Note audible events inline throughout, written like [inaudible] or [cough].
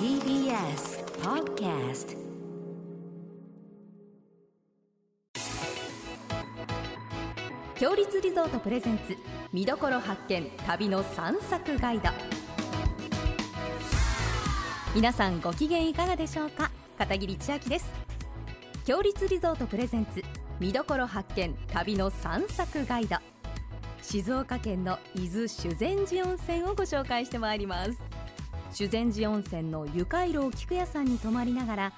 TBS Podcast 強立リゾートプレゼンツ見どころ発見旅の散策ガイド。皆さんご機嫌いかがでしょうか？片桐千秋です。強立リゾートプレゼンツ見どころ発見旅の散策ガイド。静岡県の伊豆修善寺温泉をご紹介してまいります。修善寺温泉の湯回廊菊屋さんに泊まりながら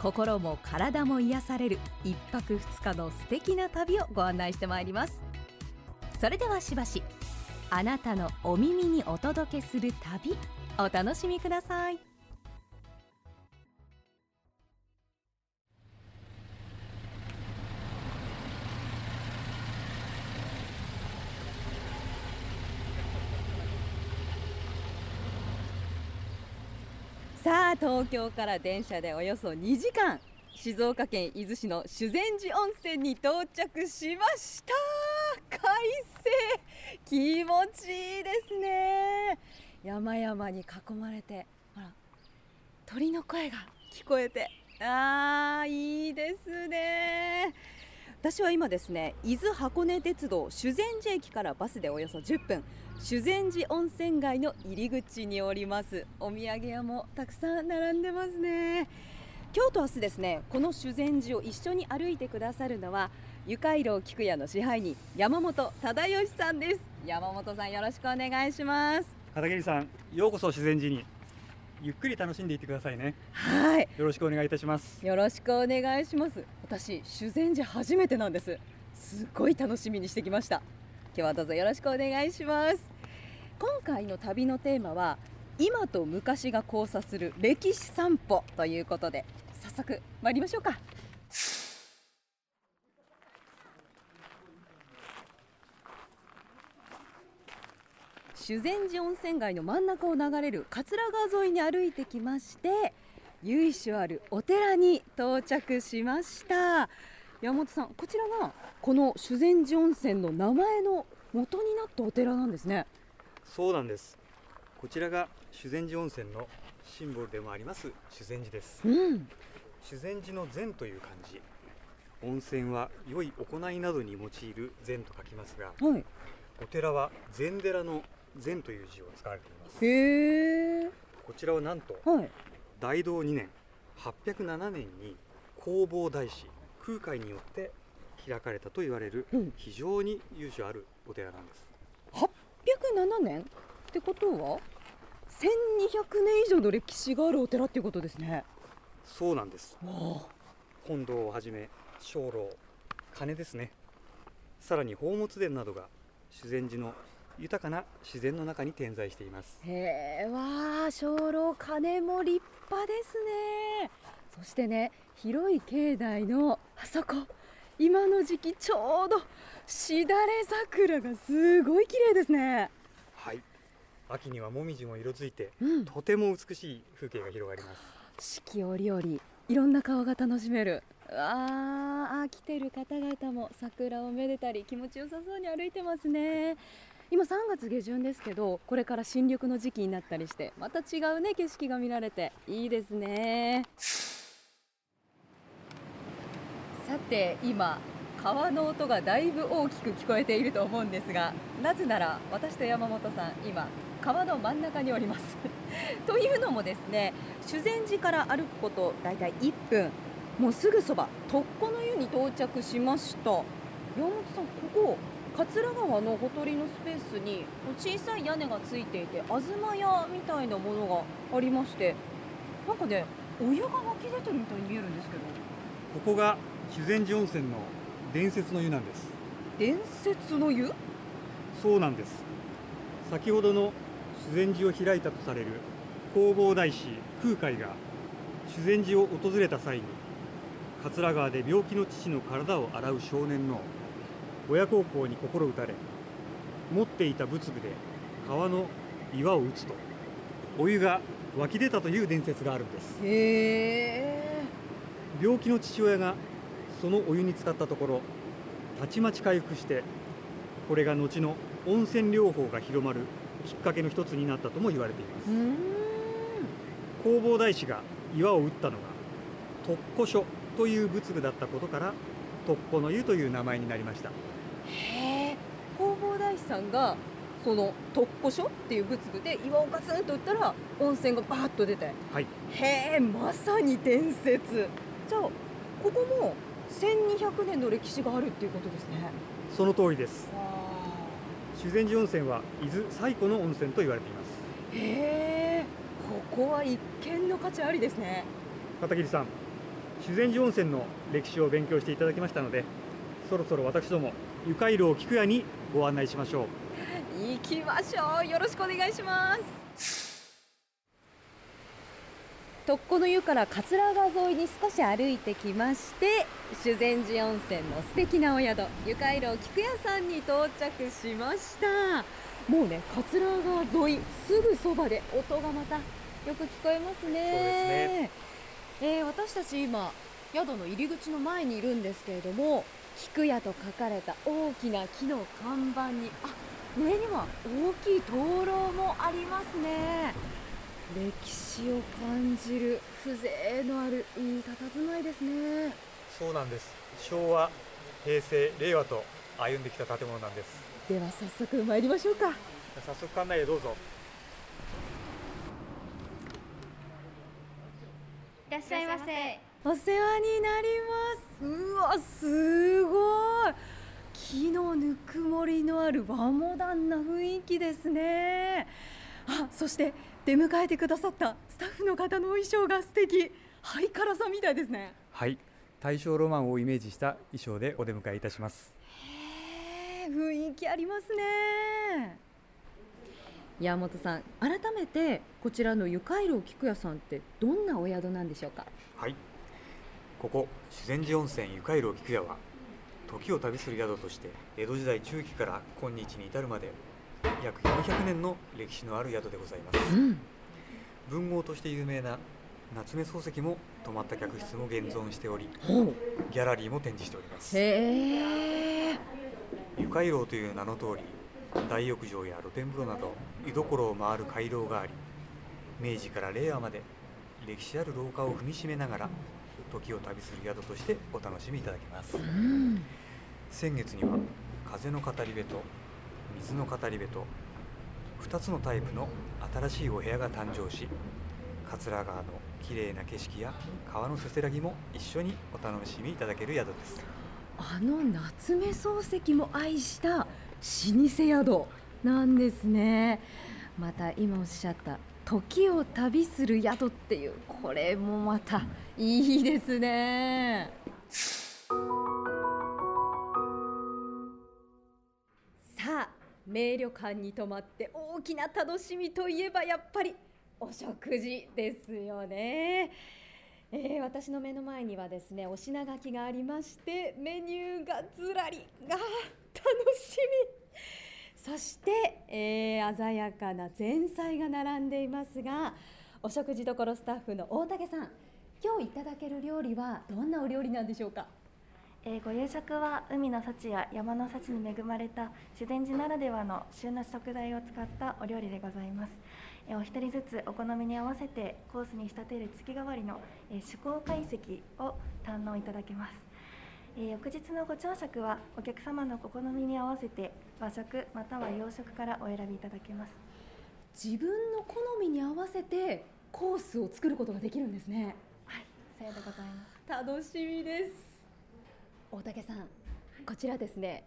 心も体も癒される一泊二日の素敵な旅をご案内してまいります。それではしばしあなたのお耳にお届けする旅お楽しみください。さあ東京から電車でおよそ2時間。静岡県伊豆市の修善寺温泉に到着しました。快晴。気持ちいいですね。山々に囲まれてほら鳥の声が聞こえて。あーいいですね。私は今ですね伊豆箱根鉄道修善寺駅からバスでおよそ10分。修善寺温泉街の入り口におります。お土産屋もたくさん並んでますね。今日と明日ですねこの修善寺を一緒に歩いてくださるのはゆかいろう菊屋の支配人山本忠義さんです。山本さんよろしくお願いします。片桐さんようこそ自然寺に。ゆっくり楽しんでいってくださいね。はい。よろしくお願いいたします。よろしくお願いします。私修善寺初めてなんです。すごい楽しみにしてきました今日はどうぞよろしくお願いします。今回の旅のテーマは今と昔が交差する歴史散歩ということで早速参りましょうか。修善寺温泉街の真ん中を流れる桂川沿いに歩いてきまして由緒あるお寺に到着しました。山本さんこちらがこの修善寺温泉の名前の元になったお寺なんですね。そうなんです。こちらが修善寺温泉のシンボルでもあります修善寺です。うん。修善寺の善という漢字。温泉は良い行いなどに用いる善と書きますがはい。お寺は禅寺の善という字を使われています。へえ。こちらはなんとはい。大道2年807年に弘法大師空海によって開かれたと言われるうん。非常に由緒あるお寺なんです。807年？ってことは1200年以上の歴史があるお寺っていうことですね。そうなんです。わ本堂をはじめ鐘楼鐘ですね。さらに宝物殿などが修善寺の豊かな自然の中に点在しています。へえわあ鐘楼鐘も立派ですねそしてね広い境内のあそこ。今の時期ちょうどしだれ桜がすごい綺麗ですね。はい。秋にはもみじも色づいてうん。とても美しい風景が広がります。四季折々いろんな顔が楽しめる。うわーあ来てる方々も桜をめでたり気持ちよさそうに歩いてますね。今3月下旬ですけどこれから新緑の時期になったりしてまた違うね景色が見られて。いいですねさて今川の音がだいぶ大きく聞こえていると思うんですがなぜなら私と山本さん今川の真ん中におります。[laughs] というのもですね修善寺から歩くことだいたい1分。もうすぐそばとっこの湯に到着しました。山本さんここ桂川のほとりのスペースに小さい屋根がついていて東屋みたいなものがありましてなんかねお湯が湧き出てるみたいに見えるんですけど。ここが修善寺温泉の伝説の湯なんです。伝説の湯？そうなんです。先ほどの修善寺を開いたとされる弘法大師空海が修善寺を訪れた際に桂川で病気の父の体を洗う少年の親孝行に心打たれ持っていた仏具で川の岩を打つとお湯が湧き出たという伝説があるんです。病気の父親がそのお湯に浸かったところたちまち回復してこれが後の温泉療法が広まるきっかけの一つになったとも言われています。弘法大師が岩を打ったのが特古書という仏具だったことから特古の湯という名前になりました。へえ。弘法大師さんがその特古書っていう仏具で岩をガツンと打ったら温泉がバーッと出て。はい。へえまさに伝説。じゃあここも1200年の歴史があるっていうことですね。その通りです。わ修善寺温泉は伊豆最古の温泉と言われています。へえここは一見の価値ありですね。片桐さん修善寺温泉の歴史を勉強していただきましたのでそろそろ私ども湯回路を菊屋にご案内しましょう。行きましょう。よろしくお願いします特古の湯から桂川沿いに少し歩いてきまして修善寺温泉の素敵なお宿湯回廊菊屋さんに到着しました。もうね桂川沿いすぐそばで音がまたよく聞こえますね。そうですね。えー私たち今宿の入り口の前にいるんですけれども菊屋と書かれた大きな木の看板にあ上には大きい灯籠もありますね歴史を感じる風情のあるいい佇まいですね。そうなんです。昭和平成令和と歩んできた建物なんです。では早速参りましょうか。早速館内へどうぞ。いらっしゃいませ。お世話になります。うわすごい。木のぬくもりのある和モダンな雰囲気ですねあそして出迎えてくださったスタッフの方のお衣装が素敵。ハイカラさんみたいですね。はい。大正ロマンをイメージした衣装でお出迎えいたします。へえ雰囲気ありますね。山本さん改めてこちらのゆかいろう菊屋さんってどんなお宿なんでしょうか？はい。ここ修善寺温泉ゆかいろう菊屋は時を旅する宿として江戸時代中期から今日に至るまで約400年の歴史のある宿でございます。うん。文豪として有名な夏目漱石も泊まった客室も現存しておりギャラリーも展示しております。湯回廊という名の通り大浴場や露天風呂など居所を回る回廊があり明治から令和まで歴史ある廊下を踏みしめながら時を旅する宿としてお楽しみいただけます。うん。先月には風の語り部と水の語り部と2つのタイプの新しいお部屋が誕生し桂川の綺麗な景色や川のせせらぎも一緒にお楽しみいただける宿です。あの夏目漱石も愛した老舗宿なんですね。また今おっしゃった時を旅する宿っていうこれもまたいいですね。さあ名旅館に泊まって大きな楽しみといえばやっぱりお食事ですよね。えー私の目の前にはですねお品書きがありましてメニューがずらりが楽しみそして、えー鮮やかな前菜が並んでいますがお食事処スタッフの大竹さん今日いただける料理はどんなお料理なんでしょうか？えーご夕食は海の幸や山の幸に恵まれた修善寺ならではの旬の食材を使ったお料理でございます。えーお一人ずつお好みに合わせてコースに仕立てる月替わりの、えー、趣向解析を堪能いただけます。えー翌日のご朝食はお客様のお好みに合わせて和食または洋食からお選びいただけます。自分の好みに合わせてコースを作ることができるんですねはい、さようでございます。楽しみです大竹さんこちらですね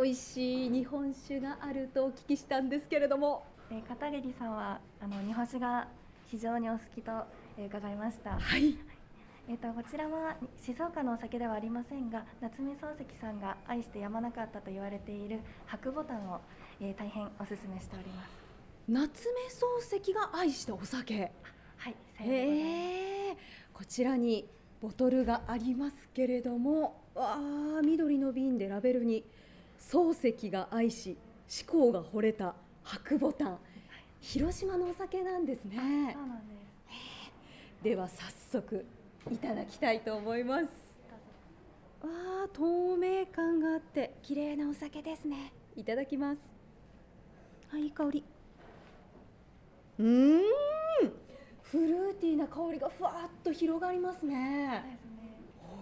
美味しい日本酒があるとお聞きしたんですけれども。えー片桐さんはあの日本酒が非常にお好きと、えー伺いました。はい。えー、とこちらは静岡のお酒ではありませんが夏目漱石さんが愛してやまなかったと言われている白ボタンを、えー大変おすすめしております。夏目漱石が愛したお酒。はいさようでございます。へえこちらにボトルがありますけれどもわあ緑の瓶でラベルに漱石が愛し志向が惚れた白ボタン。広島のお酒なんですね。そうなんです。では早速いただきたいと思います。わあ透明感があって綺麗なお酒ですね。いただきます。あいい香り。うーんフルーティーなな香りがふわっと広がりますね。そうですね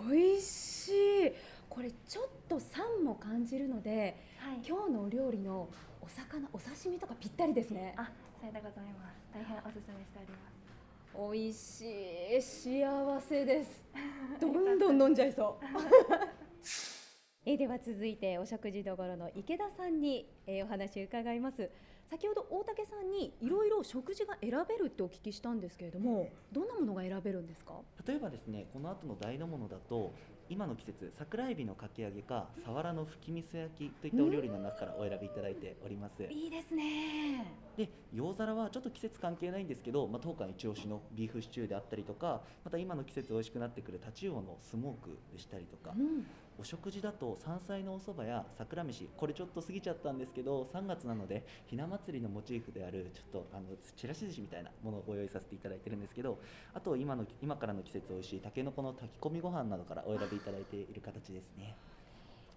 美味しい。これちょっと酸も感じるのではい。今日のお料理のお魚お刺身とかぴったりですね。あさようでございます。大変おすすめしております。美味しい。幸せです。[laughs] どんどん飲んじゃいそう。[laughs] えーでは続いてお食事どころの池田さんに、えーお話を伺います先ほど大竹さんにいろいろ食事が選べるってお聞きしたんですけれどもどんなものが選べるんですか？例えばですねこの後の大のものだと今の季節桜エビのかき揚げかサワラの吹き味噌焼きといったお料理の中からお選びいただいております。いいですね。で洋皿はちょっと季節関係ないんですけど、まあ、当館一押しのビーフシチューであったりとかまた今の季節美味しくなってくるタチウオのスモークでしたりとかうんお食事だと山菜のお蕎麦や桜飯これちょっと過ぎちゃったんですけど3月なのでひな祭りのモチーフであるちょっとあのちらし寿司みたいなものをご用意させていただいてるんですけどあと今の今からの季節美味しいたけのこの炊き込みご飯などからお選びいただいている形ですね。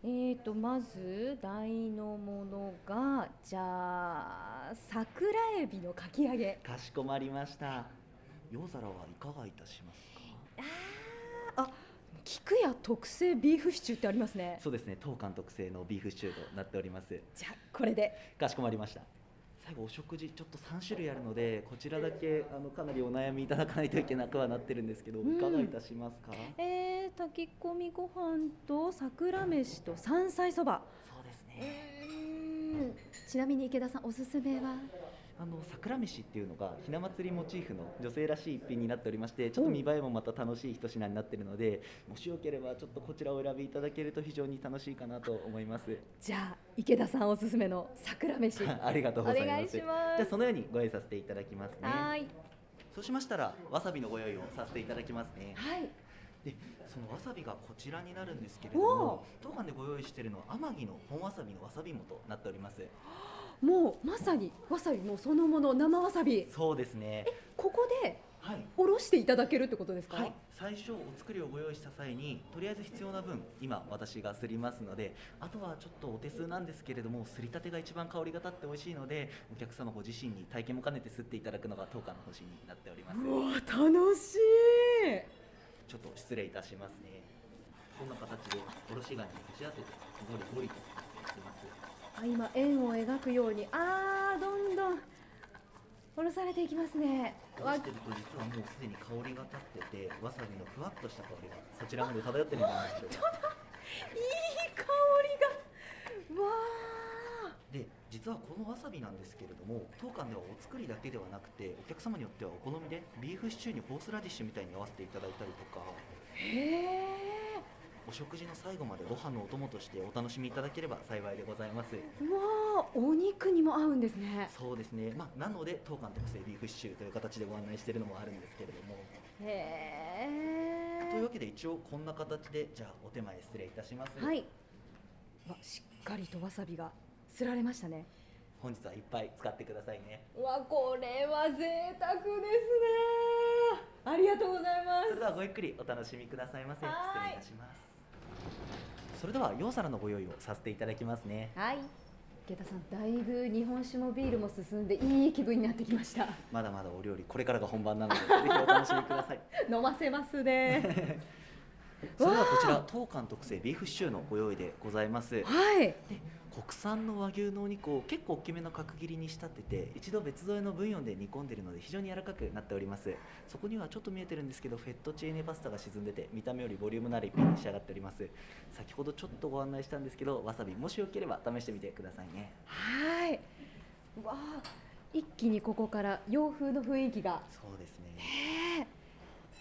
えーとまず大のものがじゃあ桜エビのかき揚げ。かしこまりました。洋皿はいかがいたしますか？菊屋特製ビーフシチューってありますね。そうですね。当館特製のビーフシチューとなっております。じゃあこれで。かしこまりました。最後お食事ちょっと3種類あるのでこちらだけあのかなりお悩みいただかないといけなくはなってるんですけど、うん。いかがいたしますか？えー、炊き込みご飯と桜飯と山菜そば。そうですうねちなみに池田さんおすすめは？あの桜飯っていうのがひな祭りモチーフの女性らしい一品になっておりましてちょっと見栄えもまた楽しい一品になっているのでもしよければちょっとこちらをお選びいただけると非常に楽しいかなと思います。じゃあ池田さんおすすめの桜飯。[laughs] ありがとうございます。じゃあそのようにご用意させていただきますね。はーい。そうしましたらわさびのご用意をさせていただきますね。はい。でそのわさびがこちらになるんですけれどおも当館でご用意しているのは天城の本わさびのわさびもとなっておりますもうまさにわさびもそのもの生わさび。そうですね。ここではい。おろしていただけるってことですか、はい、最初お作りをご用意した際にとりあえず必要な分今私がすりますのであとはちょっとお手数なんですけれどもすりたてが一番香りが立って美味しいのでお客様ご自身に体験も兼ねてすっていただくのが当館の方針になっております。うわ楽しい。ちょっと失礼いたしますね。こんな形でおろし金に打ち当ててゴリゴリとあ今円を描くように。あーどんどん。おろされていきますね。わしてると実はもうすでに香りが立っててわさびのふわっとした香りがそちらまで漂ってるんじゃないでしょうかいい香りが。わで実はこのわさびなんですけれども当館ではお作りだけではなくてお客様によってはお好みでビーフシチューにホースラディッシュみたいに合わせていただいたりとか。ー。へお食事の最後までご飯のお供としてお楽しみいただければ幸いでございます。ーうわーお肉にも合うんですね。そうですね。まあなので当館特製ビーフシチューという形でご案内しているのもあるんですけれども。へというわけで一応こんな形でじゃあお手前失礼いたします。はい。わしっかりとわさびがすられましたね。本日はいっぱい使ってくださいね。うわこれは贅沢ですね。ありがとうございます。それではごゆっくりお楽しみくださいませ。失はい。礼いたしますそれでは洋皿のご用意をさせていただきますね。はい。池田さんだいぶ日本酒もビールも進んでいい気分になってきました。まだまだお料理これからが本番なのでぜひお楽しみください。[laughs] 飲ませますね。[laughs] それではこちら当館特製ビーフシチューのご用意でございます。はい国産の和牛のお肉を結構大きめの角切りに仕立てて一度別添えのブイヨンで煮込んでいるので非常に柔らかくなっております。そこにはちょっと見えてるんですけどフェットチーネパスタが沈んでて見た目よりボリュームのある一品に仕上がっております。先ほどちょっとご案内したんですけどわさびもしよければ試してみてくださいね。はい。うわあ一気にここから洋風の雰囲気が。そうですね。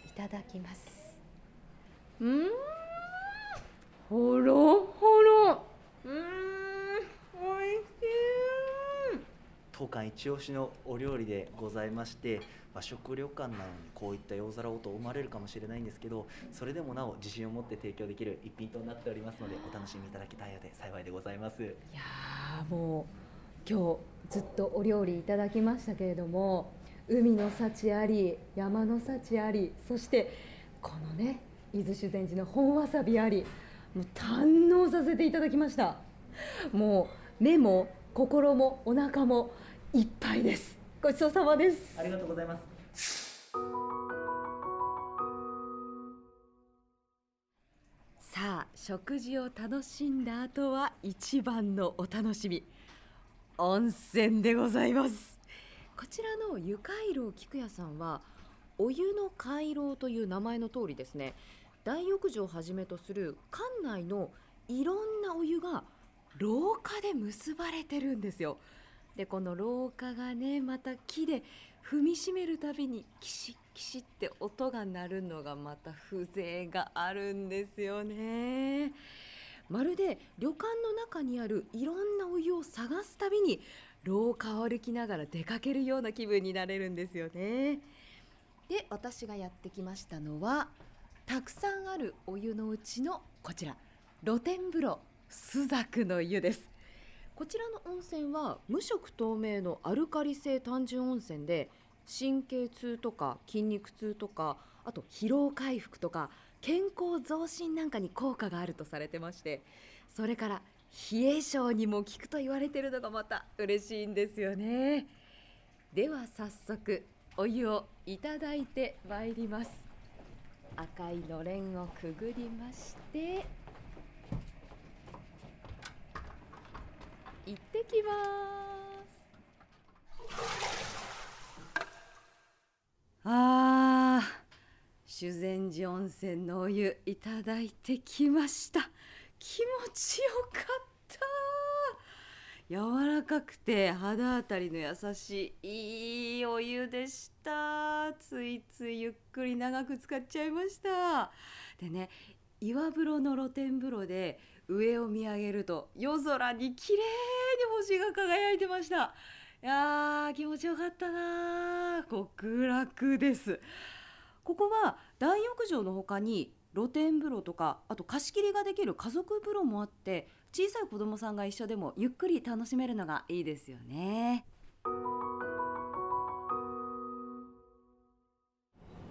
いただきます。うーん。ほろほろ。うーんおいしい当館一押しのお料理でございまして和食旅館なのにこういった洋皿をと思われるかもしれないんですけどそれでもなお自信を持って提供できる一品となっておりますのでお楽しみいただきたいので幸いでございます。いやーもう今日ずっとお料理いただきましたけれども海の幸あり山の幸ありそしてこのね伊豆修善寺の本わさびありもう堪能させていただきました。もう目も心もお腹もいっぱいです。ごちそうさまです。ありがとうございます。さあ食事を楽しんだ後は一番のお楽しみ。温泉でございます。こちらの湯回廊菊屋さんはお湯の回廊という名前の通りですね。大浴場をはじめとする館内のいろんなお湯が廊下で結ばれてるんですよ。でこの廊下がねまた木で踏みしめるたびにキシッキシッって音が鳴るのがまた風情があるんですよね。まるで旅館の中にあるいろんなお湯を探すたびに廊下を歩きながら出かけるような気分になれるんですよね。で私がやってきましたのはたくさんあるお湯のうちのこちら露天風呂。朱雀の湯です。こちらの温泉は無色透明のアルカリ性単純温泉で神経痛とか筋肉痛とかあと疲労回復とか健康増進なんかに効果があるとされてましてそれから冷え性にも効くと言われてるのがまた嬉しいんですよね。では早速お湯をいただいてまいります。赤いのれんをくぐりまして行ってきます。あー修善寺温泉のお湯いただいてきました。気持ちよかった。柔らかくて肌当たりの優しいいいお湯でした。ついついゆっくり長く使っちゃいました。でね岩風呂の露天風呂で上を見上げると夜空に綺麗に星が輝いてました。いやー気持ちよかったな極楽です。ここは大浴場の他に露天風呂とかあと貸し切りができる家族風呂もあって小さい子供さんが一緒でもゆっくり楽しめるのがいいですよね。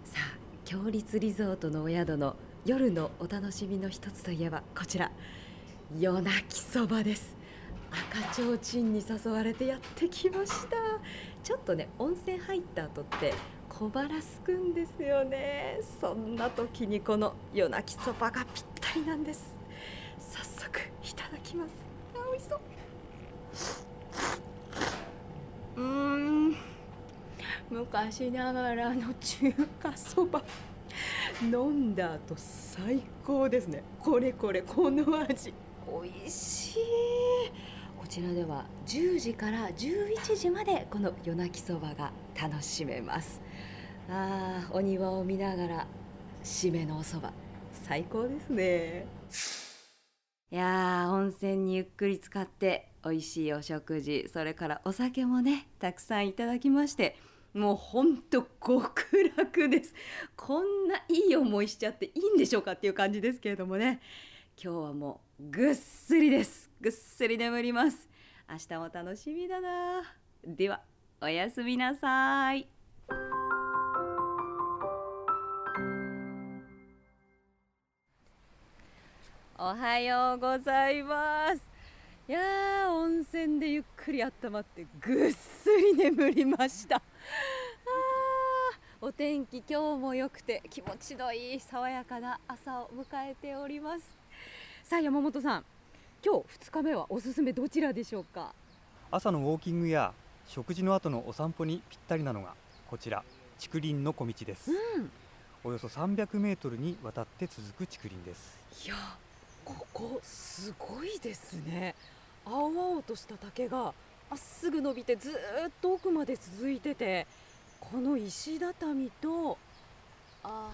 さあ強立リゾートのお宿の夜のお楽しみの一つといえばこちら。夜泣きそばです。赤ちょうちんに誘われてやってきました。ちょっとね温泉入った後って小腹すくんですよね。そんな時にこの夜泣きそばがぴったりなんです。早速いただきます。あ美味しそう。うん。昔ながらの中華そば。飲んだ後最高ですね。これこれこの味。美味しい。こちらでは10時から11時までこの夜泣きそばが楽しめます。あお庭を見ながら締めのおそば最高ですね。いやー温泉にゆっくり使って美味しいお食事。それからお酒もねたくさんいただきましてもうほんと極楽です。こんないい思いしちゃっていいんでしょうかっていう感じですけれどもね。今日はもうぐっすりです。ぐっすり眠ります。明日も楽しみだな。ではおやすみなさい。おはようございます。いやー温泉でゆっくり温まってぐっすり眠りました。あーお天気今日も良くて気持ちのいい爽やかな朝を迎えております。さあ山本さん。今日2日目はおすすめどちらでしょうか？朝のウォーキングや食事の後のお散歩にぴったりなのがこちら。竹林の小道です。うん。およそ300メートルにわたって続く竹林です。いやここすごいですね。青々とした竹がまっすぐ伸びてずーっと奥まで続いててこの石畳とあ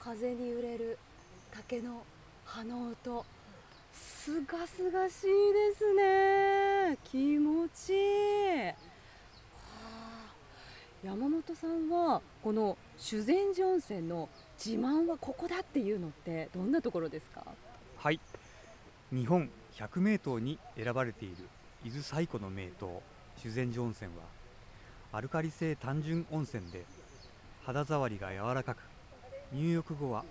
ー風に揺れる竹の葉の音。すがすがしいですね。気持ちいい。はあ。山本さんはこの修善寺温泉の自慢はここだっていうのってどんなところですか？はい。日本100名湯に選ばれている伊豆最古の名湯修善寺温泉はアルカリ性単純温泉で肌触りが柔らかく入浴後は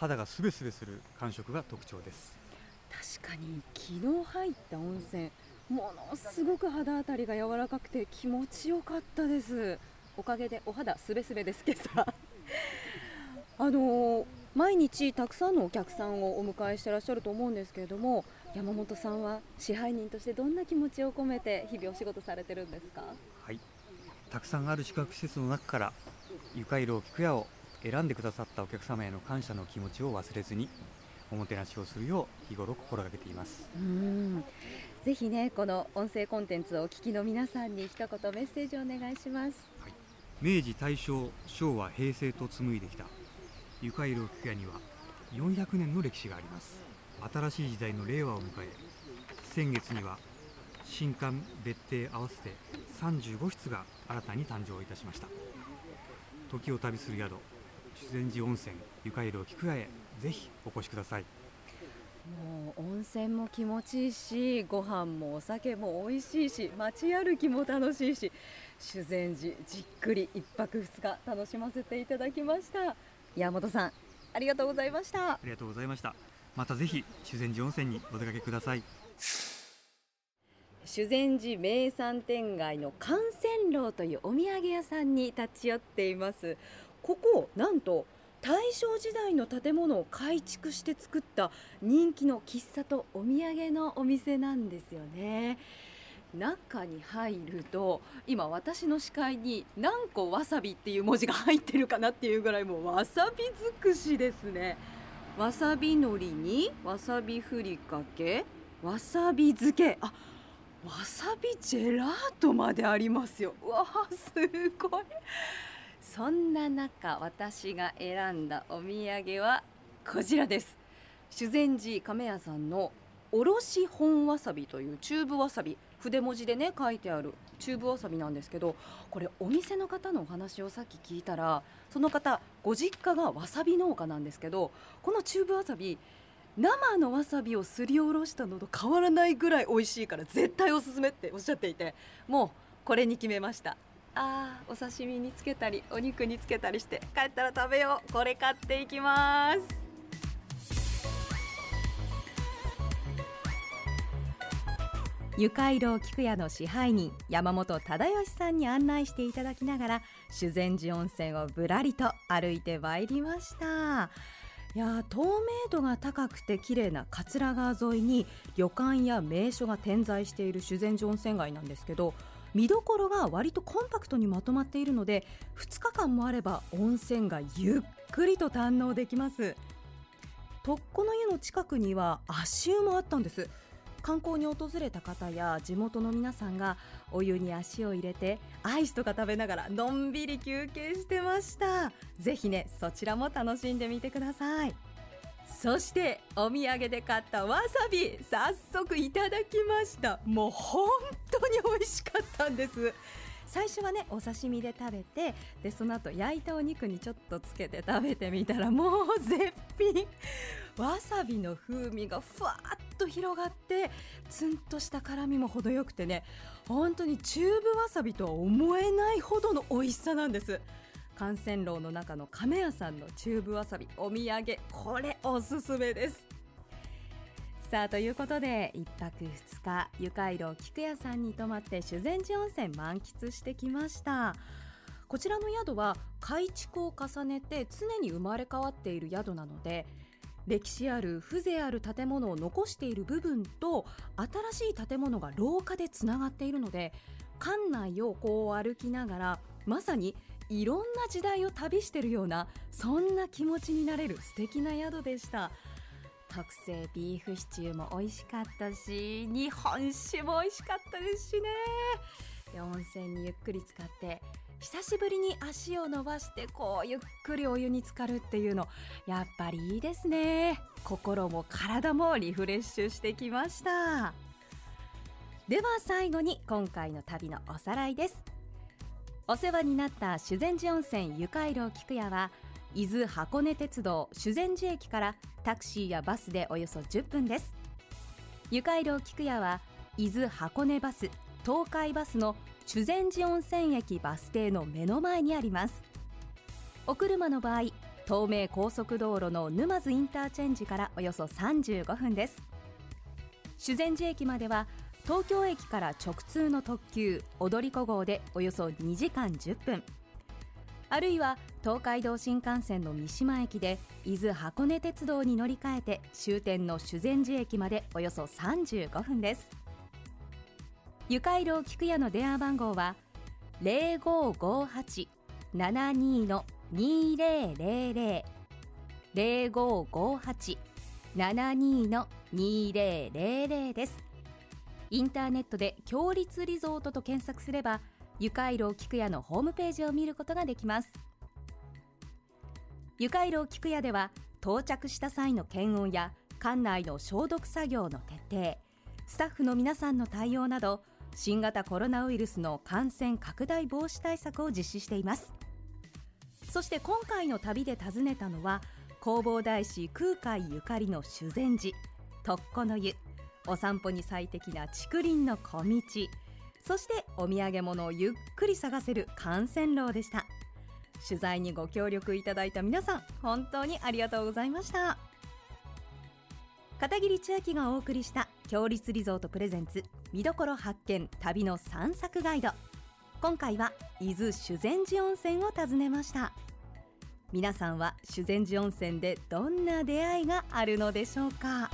肌がすべすべする感触が特徴です。確かに昨日入った温泉。ものすごく肌当たりが柔らかくて気持ちよかったです。おかげでお肌すべすべですけど [laughs] あのー毎日たくさんのお客さんをお迎えしてらっしゃると思うんですけれども山本さんは支配人としてどんな気持ちを込めて日々お仕事されてるんですか？はい。たくさんある宿泊施設の中からゆかいろう菊屋を選んでくださったお客様への感謝の気持ちを忘れずにおもてなしをするよう日頃心がけています。うん。ぜひねこの音声コンテンツをお聞きの皆さんに一言メッセージをお願いします。明治大正昭和平成と紡いできたゆかいろう菊屋には400年の歴史があります。新しい時代の令和を迎え先月には新館別邸合わせて35室が新たに誕生いたしました。時を旅する宿修善寺温泉ゆかいろう菊屋へぜひお越しください。もう温泉も気持ちいいしご飯もお酒も美味しいし街歩きも楽しいし修善寺じっくり一泊二日楽しませていただきました。山本さんありがとうございました。ありがとうございました。またぜひ修善寺温泉にお出かけください。修善寺名産店街の観泉楼というお土産屋さんに立ち寄っていますここなんと大正時代の建物を改築して作った人気の喫茶とお土産のお店なんですよね。中に入ると今私の視界に何個わさびっていう文字が入ってるかなっていうぐらいもうわさび尽くしですね。わさび海苔にわさびふりかけわさび漬け。あわさびジェラートまでありますよ。うわあすごい。そんな中私が選んだお土産はこちらです。修善寺亀屋さんのおろし本わさびというチューブわさび。筆文字でね書いてあるチューブわさびなんですけどこれお店の方のお話をさっき聞いたらその方ご実家がわさび農家なんですけどこのチューブわさび生のわさびをすりおろしたのと変わらないぐらい美味しいから絶対おすすめっておっしゃっていてもうこれに決めました。あーお刺身につけたりお肉につけたりして帰ったら食べよう。これ買っていきます。ゆかいろう菊屋の支配人山本忠義さんに案内していただきながら修善寺温泉をぶらりと歩いてまいりました。いや透明度が高くて綺麗な桂川沿いに旅館や名所が点在している修善寺温泉街なんですけど見どころが割とコンパクトにまとまっているので2日間もあれば温泉がゆっくりと堪能できます。とっの湯の近くには足湯もあったんです。観光に訪れた方や地元の皆さんがお湯に足を入れてアイスとか食べながらのんびり休憩してました。ぜひねそちらも楽しんでみてください。そしてお土産で買ったわさび早速いただきました。もう本当にんです。最初はねお刺身で食べてでその後焼いたお肉にちょっとつけて食べてみたらもう絶品。わさびの風味がふわっと広がってツンとした辛みも程よくてね本当にチューブわさびとは思えないほどの美味しさなんです。幹線楼の中の亀屋さんのチューブわさびお土産これおすすめです。さあということで1泊2日湯回廊菊屋さんに泊まって修善寺温泉満喫してきました。こちらの宿は改築を重ねて常に生まれ変わっている宿なので歴史ある風情ある建物を残している部分と新しい建物が廊下でつながっているので館内をこう歩きながらまさにいろんな時代を旅してるようなそんな気持ちになれる素敵な宿でした。特製ビーフシチューも美味しかったし日本酒も美味しかったですしね。で温泉にゆっくり使って久しぶりに足を伸ばしてこうゆっくりお湯に浸かるっていうのやっぱりいいですね。心も体もリフレッシュしてきました。では最後に今回の旅のおさらいです。お世話になった修善寺温泉ゆかいろ菊屋は伊豆箱根鉄道修善寺駅からタクシーやバスでおよそ10分です。ゆかいろう菊屋は伊豆箱根バス東海バスの修善寺温泉駅バス停の目の前にあります。お車の場合東名高速道路の沼津インターチェンジからおよそ35分です。修善寺駅までは東京駅から直通の特急踊り子号でおよそ2時間10分。あるいは東海道新幹線の三島駅で伊豆箱根鉄道に乗り換えて終点の修善寺駅までおよそ35分です。ゆかいろ菊屋の電話番号は0558-72の2000 0558-72の2000です。インターネットで強立リゾートと検索すればゆかいろう菊屋のホームページを見ることができます。ゆかいろう菊屋では到着した際の検温や館内の消毒作業の徹底スタッフの皆さんの対応など新型コロナウイルスの感染拡大防止対策を実施しています。そして今回の旅で訪ねたのは弘法大師空海ゆかりの修善寺徳子の湯お散歩に最適な竹林の小道そしてお土産物をゆっくり探せる幹線路でした。取材にご協力いただいた皆さん本当にありがとうございました。片桐千秋がお送りした強立リゾートプレゼンツ見どころ発見旅の散策ガイド。今回は伊豆修善寺温泉を訪ねました。皆さんは修善寺温泉でどんな出会いがあるのでしょうか？